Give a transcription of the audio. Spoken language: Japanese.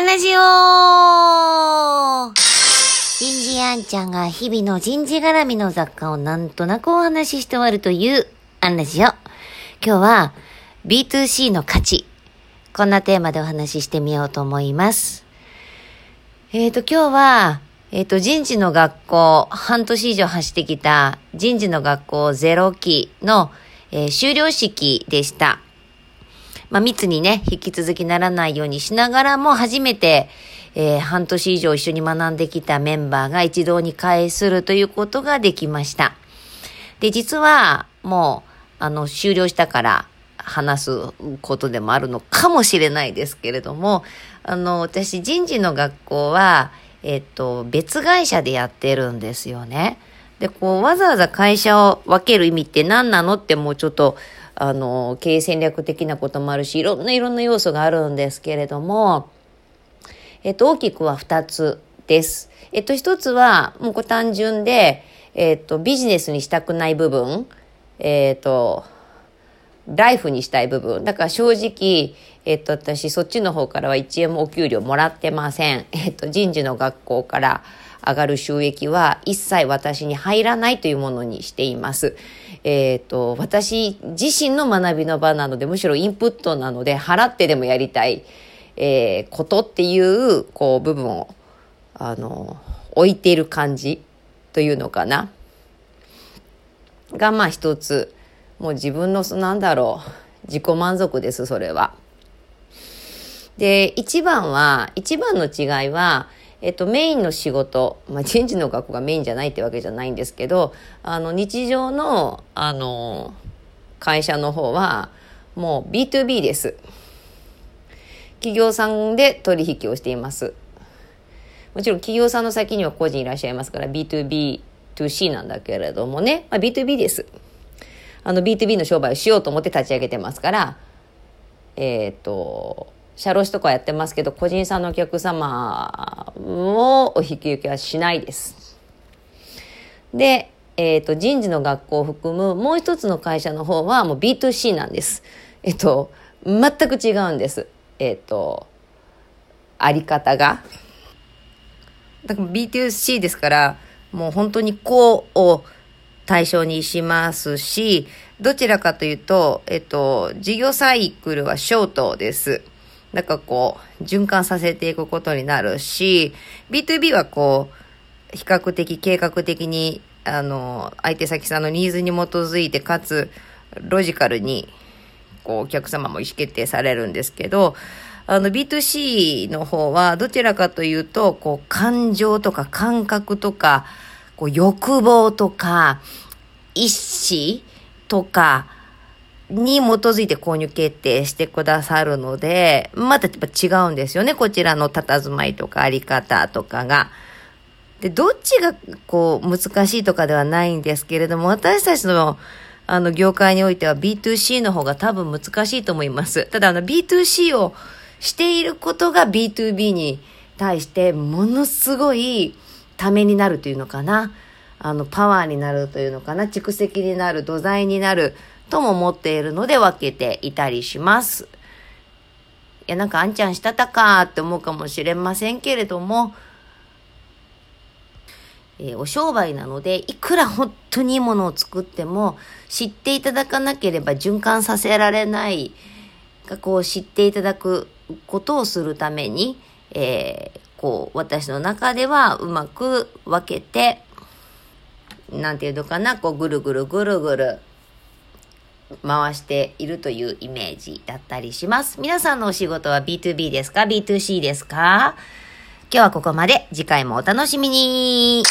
アンラジオ人事アンちゃんが日々の人事絡みの雑貨をなんとなくお話しして終わるというアンラジオ。今日は B2C の価値。こんなテーマでお話ししてみようと思います。えっ、ー、と、今日は、えっ、ー、と、人事の学校、半年以上走ってきた人事の学校ゼロ期の、えー、終了式でした。まあ、密にね、引き続きならないようにしながらも、初めて、えー、半年以上一緒に学んできたメンバーが一堂に会するということができました。で、実は、もう、あの、終了したから話すことでもあるのかもしれないですけれども、あの、私、人事の学校は、えっと、別会社でやってるんですよね。で、こう、わざわざ会社を分ける意味って何なのってもうちょっと、あの、経営戦略的なこともあるし、いろんないろんな要素があるんですけれども、えっと、大きくは2つです。えっと、1つは、もう単純で、えっと、ビジネスにしたくない部分、えっと、ライフにしたい部分。だから正直、えっと、私、そっちの方からは1円もお給料もらってません。えっと、人事の学校から上がる収益は一切私に入らないというものにしています。えっ、と、私自身の学びの場なので、むしろインプットなので、払ってでもやりたい、えー、ことっていう、こう、部分を、あの、置いている感じというのかな。が、まあ一つ、もう自分の、なんだろう、自己満足です、それは。で、一番は、一番の違いは、えっと、メインの仕事、まあ、人事の学校がメインじゃないってわけじゃないんですけど、あの、日常の、あの、会社の方は、もう B2B です。企業さんで取引をしています。もちろん企業さんの先には個人いらっしゃいますから B2B、2C なんだけれどもね、まあ、B2B です。あの B2B の商売をしようと思って立ち上げてますから、えっ、と、社労士とかやってますけど、個人さんのお客様をお引き受けはしないです。で、えっ、ー、と、人事の学校を含むもう一つの会社の方はもう B2C なんです。えっ、と、全く違うんです。えっ、と、あり方が。だから B2C ですから、もう本当にこう対象にしますし、どちらかというと、えっ、と、事業サイクルはショートです。なんかこう、循環させていくことになるし、B2B はこう、比較的計画的に、あの、相手先さんのニーズに基づいて、かつ、ロジカルに、こう、お客様も意思決定されるんですけど、あの、B2C の方は、どちらかというと、こう、感情とか感覚とか、こう、欲望とか、意思とか、に基づいて購入決定してくださるので、またやっぱ違うんですよね。こちらの佇まいとかあり方とかが。で、どっちがこう難しいとかではないんですけれども、私たちのあの業界においては B2C の方が多分難しいと思います。ただあの B2C をしていることが B2B に対してものすごいためになるというのかな。あのパワーになるというのかな。蓄積になる、土台になる。とも思っているので分けていたりします。いや、なんかあんちゃんしたたかって思うかもしれませんけれども、えー、お商売なので、いくら本当にいいものを作っても、知っていただかなければ循環させられない、がこう知っていただくことをするために、えー、こう、私の中ではうまく分けて、なんていうのかな、こう、ぐるぐるぐるぐる、回しているというイメージだったりします。皆さんのお仕事は B2B ですか ?B2C ですか？今日はここまで。次回もお楽しみに